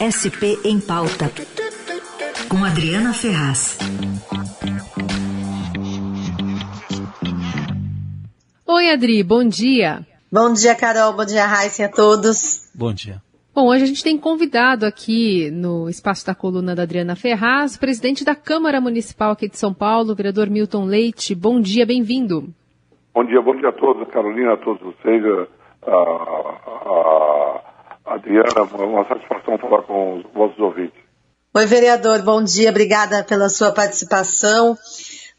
SP em Pauta, com Adriana Ferraz. Oi, Adri, bom dia. Bom dia, Carol. Bom dia, Raíssa a todos. Bom dia. Bom, hoje a gente tem convidado aqui no espaço da coluna da Adriana Ferraz, presidente da Câmara Municipal aqui de São Paulo, vereador Milton Leite. Bom dia, bem-vindo. Bom dia, bom dia a todos, Carolina, a todos vocês, a, a, a Adriana, uma satisfação falar com os vossos ouvintes. Oi, vereador, bom dia, obrigada pela sua participação.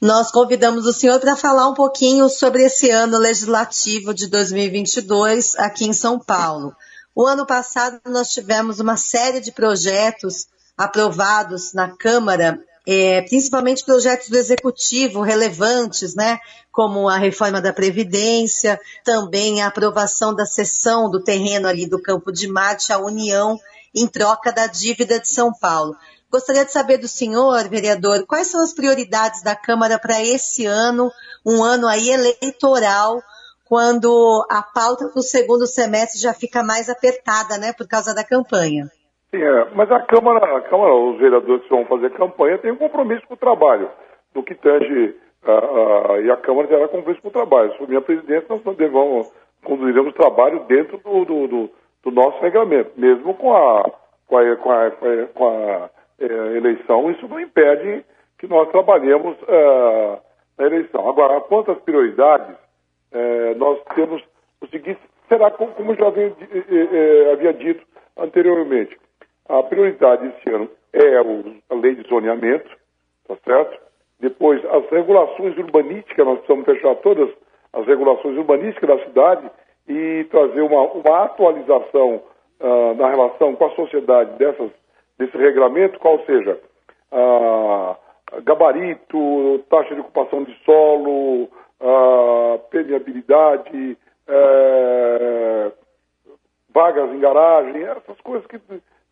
Nós convidamos o senhor para falar um pouquinho sobre esse ano legislativo de 2022 aqui em São Paulo. O ano passado nós tivemos uma série de projetos aprovados na Câmara, é, principalmente projetos do Executivo relevantes, né? Como a reforma da Previdência, também a aprovação da cessão do terreno ali do Campo de Marte à União em troca da dívida de São Paulo. Gostaria de saber do senhor, vereador, quais são as prioridades da Câmara para esse ano, um ano aí eleitoral, quando a pauta do segundo semestre já fica mais apertada, né, por causa da campanha. Sim, é, mas a Câmara, a Câmara, os vereadores que vão fazer campanha têm um compromisso com o trabalho, no que tange, uh, uh, e a Câmara terá compromisso com o trabalho. Sob minha presidência, nós devemos, conduziremos o trabalho dentro do, do, do, do, nosso regulamento, mesmo com a, com a, com a, com a é, eleição, isso não impede que nós trabalhemos uh, na eleição. Agora, quanto às prioridades, é, nós temos o seguinte, será como já havia, é, havia dito anteriormente, a prioridade esse ano é a lei de zoneamento, tá certo? Depois, as regulações urbanísticas, nós precisamos fechar todas as regulações urbanísticas da cidade e trazer uma, uma atualização uh, na relação com a sociedade dessas, desse regulamento, qual seja uh, gabarito, taxa de ocupação de solo, uh, permeabilidade, uh, vagas em garagem, essas coisas que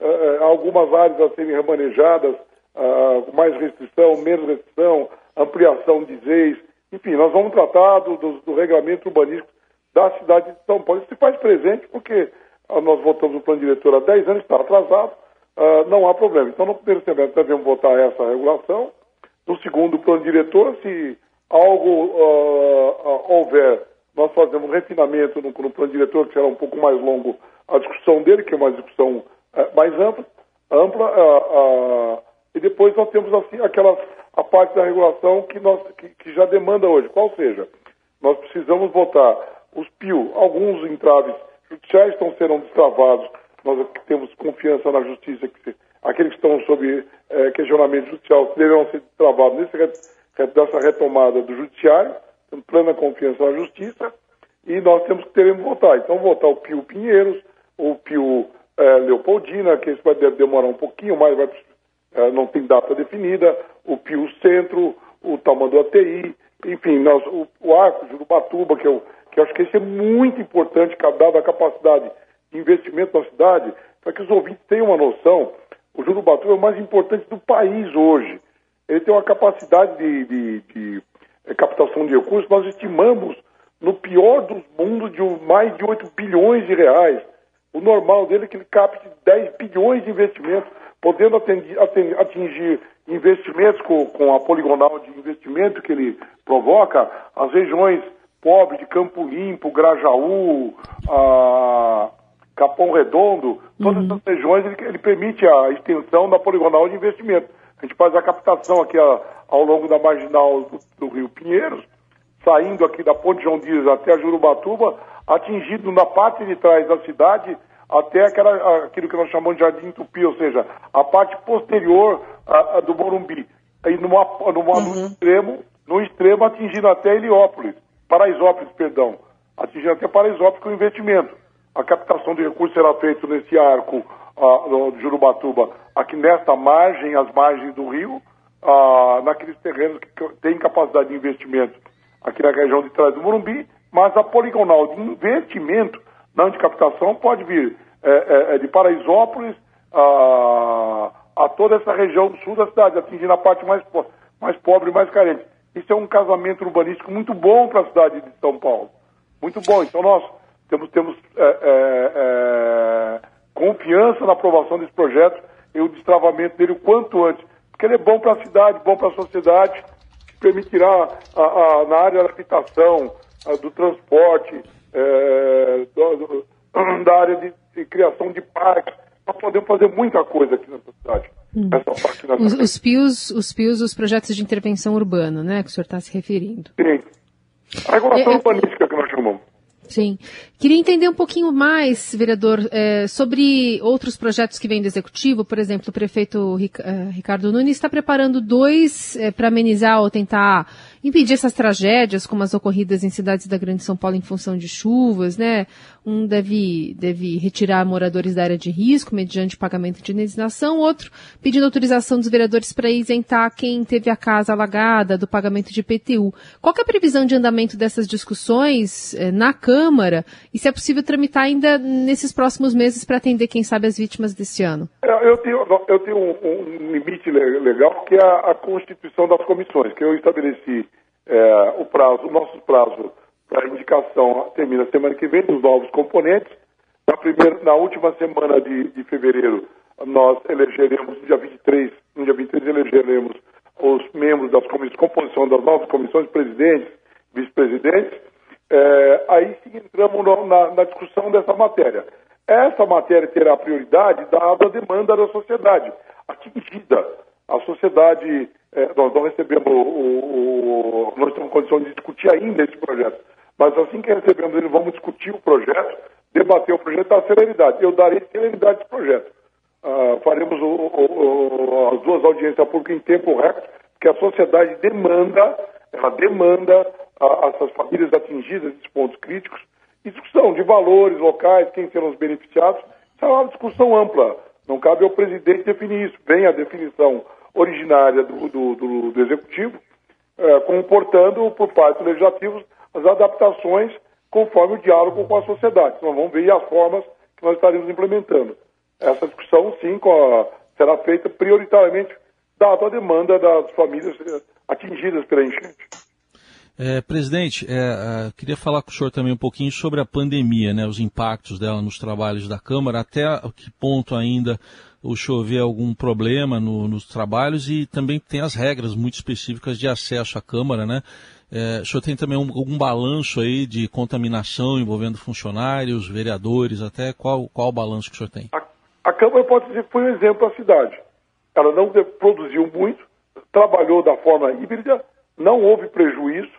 uh, algumas áreas a serem remanejadas, uh, mais restrição, menos restrição, ampliação de zeis, enfim, nós vamos tratar do, do, do regulamento urbanístico da cidade de São Paulo. Isso se faz presente porque nós votamos o plano diretor há 10 anos, está atrasado, uh, não há problema. Então, no primeiro semestre devemos votar essa regulação. No segundo plano diretor, se algo uh, houver, nós fazemos refinamento no, no, plano diretor, que será um pouco mais longo a discussão dele, que é uma discussão mais ampla, ampla e depois nós temos assim aquela a parte da regulação que, nós, que, que já demanda hoje, qual seja, nós precisamos votar os PIO, alguns entraves judiciais estão serão destravados, nós temos confiança na justiça, que aqueles que estão sob eh, questionamento judicial deverão ser destravados nesse retomada do judiciário, temos plena confiança na justiça, e nós temos que teremos votar. Então, votar o Pio Pinheiros, o Pio é, Leopoldina, que esse vai demorar um pouquinho mais, vai, é, não tem data definida, o Pio Centro, o Tamandu ATI, enfim, nós, o, o Arco, Jurubatuba, que eu, que eu acho que isso é muito importante, dada a capacidade de investimento na cidade, para que os ouvintes tenham uma noção, o Jurubatuba é o mais importante do país hoje ele tem uma capacidade de, de, de é, captação de recursos, nós estimamos no pior dos mundos de mais de 8 bilhões de reais. O normal dele é que ele capte 10 bilhões de investimentos, podendo atingir, atingir investimentos com, com, a poligonal de investimento que ele provoca, as regiões pobres de Campo Limpo, Grajaú, Capão Redondo, todas uhum. essas regiões ele, ele permite a extensão da poligonal de investimento. A gente faz a captação aqui a, ao longo da marginal do, do, Rio Pinheiros, saindo aqui da Ponte João Dias até a Jurubatuba, atingindo na parte de trás da cidade até aquela, aquilo que nós chamamos de Jardim Tupi, ou seja, a parte posterior a, a do Morumbi. E numa, numa, uhum. no extremo, no extremo atingindo até Heliópolis, Paraisópolis, perdão, atingindo até Paraisópolis com investimento. A captação de recursos será feita nesse arco uh, de Jurubatuba, aqui nesta margem, as margens do rio, uh, naqueles terrenos que têm capacidade de investimento aqui na região de trás do Morumbi, mas a poligonal de investimento, não de captação, pode vir é, é, é de Paraisópolis a, a toda essa região sul da cidade, atingindo a parte mais, mais pobre e mais carente. Isso é um casamento urbanístico muito bom para a cidade de São Paulo. Muito bom. Então nós temos, temos é, é, é confiança na aprovação desse projeto e o destravamento dele o quanto antes, porque ele é bom para a cidade, bom para a sociedade, permitirá a, a, na área da habitação, do transporte, é, do, do, da área de, de, criação de parques, nós podemos fazer muita coisa aqui nessa cidade. Hum. Os, os, PIOs, os PIOs, os projetos de intervenção urbana, né, que o senhor está se referindo. Sim. A regulação é, urbanística que nós chamamos. Sim. Queria entender um pouquinho mais, vereador, é, sobre outros projetos que vêm do Executivo. Por exemplo, o prefeito é, Ricardo Nunes está preparando dois é, para amenizar ou tentar impedir essas tragédias, como as ocorridas em cidades da Grande São Paulo em função de chuvas, né? Um deve, deve retirar moradores da área de risco mediante pagamento de indenização, outro pedindo autorização dos vereadores para isentar quem teve a casa alagada do pagamento de IPTU. Qual é a previsão de andamento dessas discussões eh, na Câmara e se é possível tramitar ainda nesses próximos meses para atender, quem sabe, as vítimas desse ano? É, eu tenho, eu tenho um, um limite legal que é a, a constituição das comissões, que eu estabeleci é, o prazo, o nosso prazo para indicação termina semana que vem dos novos componentes. Na, primeira, na última semana de, de fevereiro, nós elegeremos, no dia 23, no dia 23 elegeremos os membros das comissões, composição das novas comissões, presidentes, vice-presidentes. É, aí entramos no, na, na discussão dessa matéria. Essa matéria terá prioridade dada a demanda da sociedade atingida. A sociedade é, nós não recebemos o, o, nós estamos em condições de discutir ainda esse projeto, mas assim que recebemos ele, vamos discutir o projeto, debater o projeto da celeridade. Eu darei celeridade esse projeto. Uh, faremos o, as duas audiências públicas em tempo recorde, porque a sociedade demanda, ela demanda a, essas famílias atingidas desses pontos críticos, discussão de valores locais, quem serão os beneficiados, isso é uma discussão ampla. Não cabe ao presidente definir isso. Vem a definição originária do, do, do, do Executivo, é, comportando por parte do Legislativo as adaptações conforme o diálogo com a sociedade. Nós vamos ver as formas que nós estaremos implementando. Essa discussão, sim, a, será feita prioritariamente dado a demanda das famílias é, atingidas pela enchente. É, presidente, é, é, queria falar com o senhor também um pouquinho sobre a pandemia, né, os impactos dela nos trabalhos da Câmara, até que ponto ainda o senhor vê algum problema no, nos trabalhos e também tem as regras muito específicas de acesso à Câmara, né? É, o senhor tem também um, algum balanço aí de contaminação envolvendo funcionários, vereadores, até qual, qual o balanço que o senhor tem? A, a Câmara pode dizer que foi um exemplo da cidade. Ela não produziu muito, trabalhou da forma híbrida, não houve prejuízo,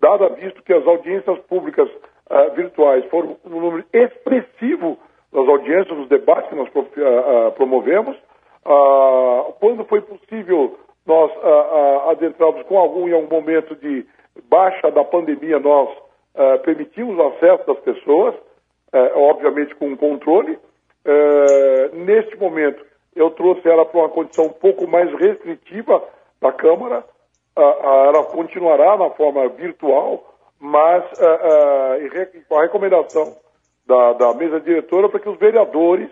dado visto que as audiências públicas uh, virtuais foram um número expressivo das audiências, dos debates que nós uh, promovemos. Uh, quando foi possível nós adentrarmos com algum, em algum momento de baixa da pandemia, nós permitimos o acesso das pessoas, obviamente com controle. neste momento, eu trouxe ela para uma condição um pouco mais restritiva da Câmara. ela continuará na forma virtual, mas com a recomendação da, da mesa diretora para que os vereadores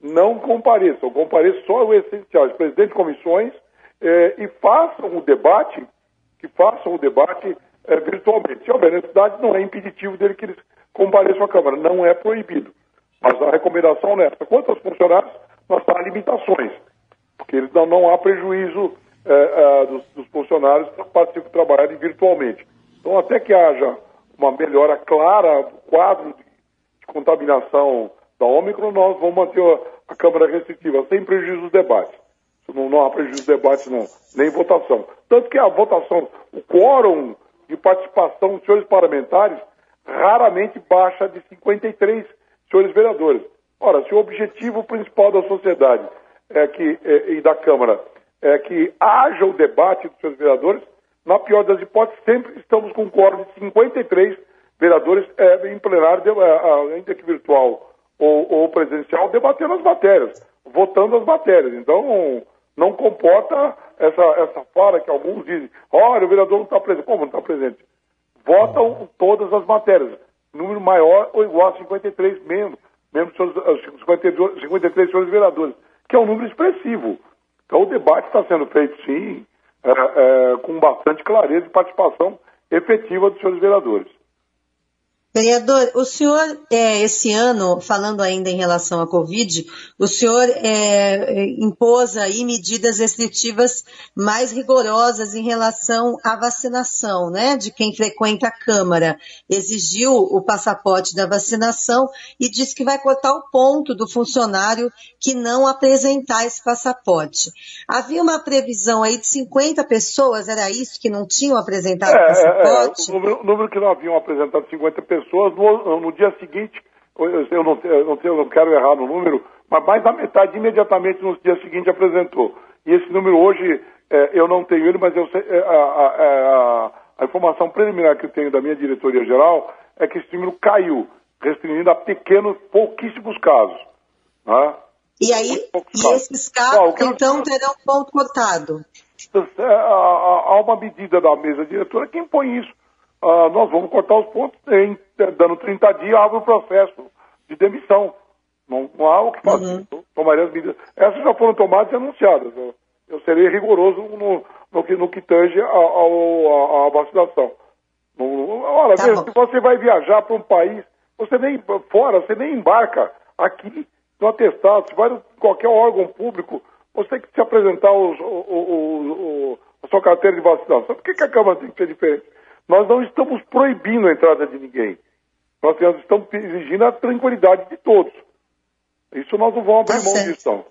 não compareçam, compareçam só o essencial, os presidentes de comissões, e façam o debate, que façam o debate eh, virtualmente. Se houver necessidade, não é impeditivo dele que eles compareçam à Câmara, não é proibido. Mas a recomendação é essa. Quanto aos funcionários, nós há limitações, porque eles não, não há prejuízo eh, dos, dos, funcionários que participam trabalharem virtualmente. Então, até que haja uma melhora clara do quadro de contaminação da Ômicron, nós vamos manter a, a Câmara restritiva, sem prejuízo dos debates. Não, não há prejuízo dos debates, não, nem votação. Tanto que a votação, o quórum de participação dos senhores parlamentares raramente baixa de 53 senhores vereadores. Ora, se o objetivo principal da sociedade é que, é, e da Câmara é que haja o debate dos senhores vereadores, na pior das hipóteses, sempre estamos com um quórum de 53 vereadores é, em plenário, é, ainda que virtual ou, ou, presencial, debatendo as matérias, votando as matérias. Então, não comporta essa, essa fala que alguns dizem, olha, o vereador não está presente. Como não está presente? Votam todas as matérias, número maior ou igual a 53 membros, membros 52, 53 senhores vereadores, que é um número expressivo. Então, o debate está sendo feito, sim, é, é, com bastante clareza e participação efetiva dos senhores vereadores. Vereador, o senhor, é, esse ano, falando ainda em relação à Covid, o senhor é, impôs aí medidas restritivas mais rigorosas em relação à vacinação, né, de quem frequenta a Câmara. Exigiu o passaporte da vacinação e disse que vai cortar o ponto do funcionário que não apresentar esse passaporte. Havia uma previsão aí de 50 pessoas, era isso, que não tinham apresentado o É, é, é, passaporte? o número, o número que não haviam apresentado 50 pessoas, no, no dia seguinte, eu, não, eu, não, eu não quero errar no número, mas mais da metade imediatamente no dia seguinte apresentou. E esse número hoje, é, eu não tenho ele, mas eu é, a, a- a- a informação preliminar que eu tenho da minha diretoria geral é que esse número caiu, restringindo a pequenos, pouquíssimos casos. Né? E aí, e casos. esses casos, o que eu- então, terão ponto cortado. É, há uma medida da mesa diretora que impõe isso. Ah, nós vamos cortar os pontos, em, dando 30 dias, abre o processo de demissão. Não, não há o que fazer. Tomarei as medidas. Essas já foram tomadas e anunciadas. Eu, eu serei rigoroso no, no que, no que tange a vacinação. Não- Olha, Tá se você vai viajar para um país, você nem fora, você nem embarca aqui no atestado, se vai em qualquer órgão público, você tem que se apresentar os- o- o- o- o- a sua carteira de vacinação. Por que, que a Câmara tem que ser diferente? Nós não estamos proibindo a entrada de ninguém. Nós estamos exigindo a tranquilidade de todos. Isso nós não vamos abrir Tá mão certo. disso, não.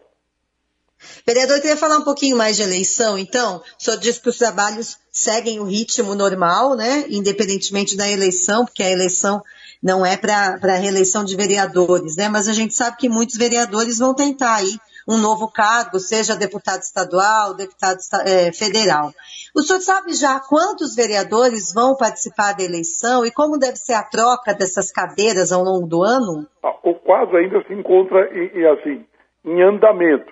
Vereador, eu queria falar um pouquinho mais de eleição, então. O senhor disse que os trabalhos seguem o ritmo normal, né? Independentemente da eleição, porque a eleição não é para a reeleição de vereadores, né? Mas a gente sabe que muitos vereadores vão tentar aí um novo cargo, seja deputado estadual, deputado eh, federal. O senhor sabe já quantos vereadores vão participar da eleição e como deve ser a troca dessas cadeiras ao longo do ano? Ah, O quadro ainda se encontra em, em, assim, em andamento.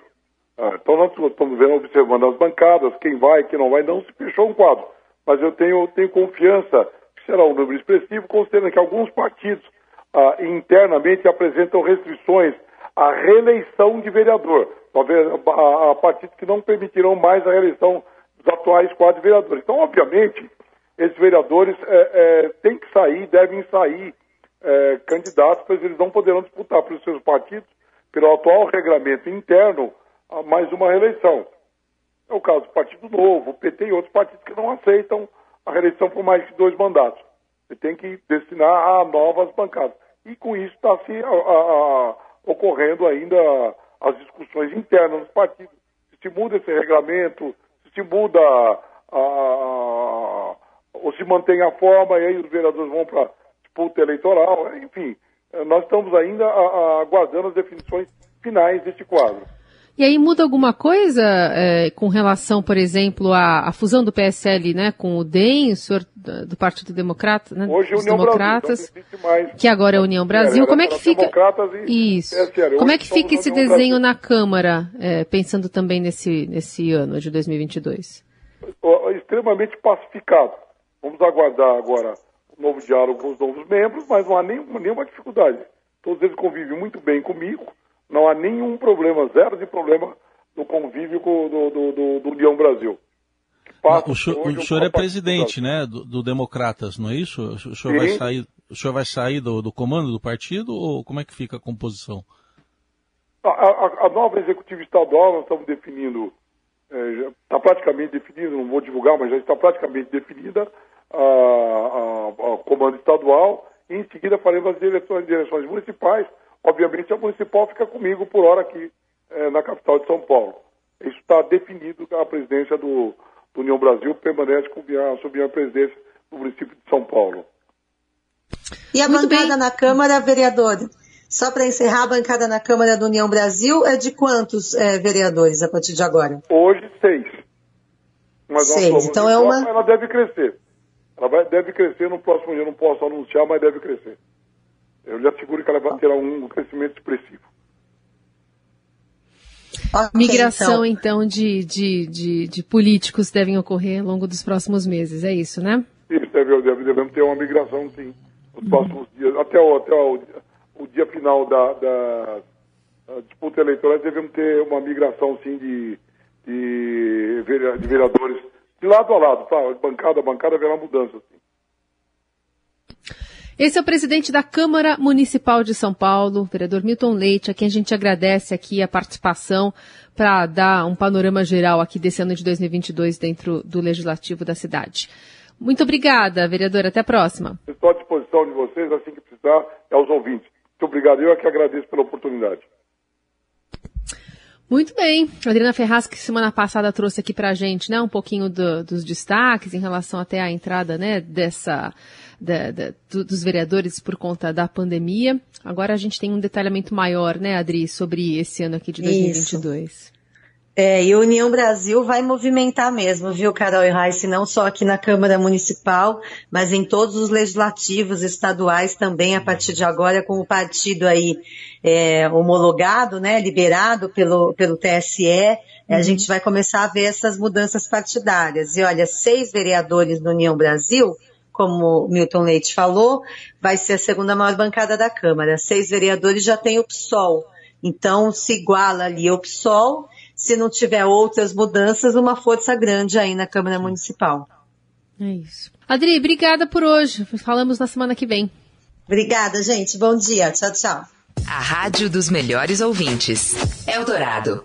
Ah, então nós estamos vendo, observando as bancadas, quem vai, quem não vai, não se fechou um quadro. Mas eu tenho, tenho confiança que será um número expressivo, considerando que alguns partidos ah, internamente apresentam restrições à reeleição de vereador. Talvez há partidos que não permitirão mais a reeleição dos atuais quatro vereadores. Então, obviamente, esses vereadores eh, eh, têm que sair, devem sair eh, candidatos, pois eles não poderão disputar pelos seus partidos, pelo atual regramento interno, a mais uma reeleição. É o caso do Partido Novo, o PT e outros partidos que não aceitam a reeleição por mais que dois mandatos. Você tem que destinar a novas bancadas. E com isso está se a- a- a- ocorrendo ainda as discussões internas dos partidos. Se muda esse regramento, se muda a- a- ou se mantém a forma, e aí os vereadores vão para disputa eleitoral, enfim. Nós estamos ainda aguardando as definições finais deste quadro. E aí muda alguma coisa é, com relação, por exemplo, à, à fusão do PSL né, com o DEM, o senhor do Partido Democrata, né, Hoje é dos União Democratas, Brasil, que agora é a União Brasil. Era Como é que fica isso? PSL. Como é que fica esse União desenho Brasil. na Câmara, é, pensando também nesse nesse ano de 2022? Ó, extremamente pacificado. Vamos aguardar agora o novo diálogo com os novos membros, mas não há nenhuma, nenhuma dificuldade. Todos eles convivem muito bem comigo, não há nenhum problema, zero de problema no convívio com, do, do, do- do União Brasil. O senhor, o senhor é presidente, né, do, do Democratas, não é isso? O senhor vai Sim. sair, o senhor vai sair do, do comando do partido ou como é que fica a composição? A, a- a nova executiva estadual, nós estamos definindo, está praticamente definida, não vou divulgar, mas já está praticamente definida a, a- a comando estadual, e em seguida faremos as direções municipais. Obviamente, a municipal fica comigo por hora aqui eh, na capital de São Paulo. Isso está definido, que a presidência do, do União Brasil permanece com sob minha presidência no município de São Paulo. E a Muito bancada bem. na Câmara, vereador? Só para encerrar, a bancada na Câmara da União Brasil é de quantos eh, vereadores a partir de agora? Hoje, seis. Mas Seis. Então é uma- Ela deve crescer. Ela vai, deve crescer no próximo dia. Não posso anunciar, mas deve crescer. Eu lhe asseguro que ela vai ter um crescimento expressivo. Migração, então. então, de, de, de, de políticos devem ocorrer ao longo dos próximos meses, é isso, né? Isso, deve, deve, devemos ter uma migração, sim, nos próximos dias. Até o, até o, o dia final da, da, da disputa eleitoral, devemos ter uma migração, sim, de, de, de vereadores de lado a lado, tá? Bancada a bancada haverá mudança, sim. Esse é o presidente da Câmara Municipal de São Paulo, vereador Milton Leite, a quem a gente agradece aqui a participação para dar um panorama geral aqui desse ano de 2022 dentro do Legislativo da cidade. Muito obrigada, vereador. Até a próxima. Estou à disposição de vocês, assim que precisar, aos ouvintes. Muito obrigado. Eu é que agradeço pela oportunidade. Muito bem. A Adriana Ferraz, que semana passada trouxe aqui para a gente né, um pouquinho do, dos destaques em relação até à entrada né, dessa, da, da, do, dos vereadores por conta da pandemia. Agora a gente tem um detalhamento maior, né, Adri, sobre esse ano aqui de 2022. Isso. É, e a União Brasil vai movimentar mesmo, viu, Carol e Raíssa, não só aqui na Câmara Municipal, mas em todos os legislativos estaduais também, a partir de agora, com o partido aí é, homologado, né, liberado pelo, pelo TSE, uhum. a gente vai começar a ver essas mudanças partidárias. E olha, seis vereadores no União Brasil, como Milton Leite falou, vai ser a segunda maior bancada da Câmara. Seis vereadores já tem o PSOL. Então, se iguala ali o PSOL se não tiver outras mudanças, uma força grande aí na Câmara Municipal. É isso. Adri, obrigada por hoje. Falamos na semana que vem. Obrigada, gente. Bom dia. Tchau, tchau. A Rádio dos Melhores Ouvintes. Eldorado.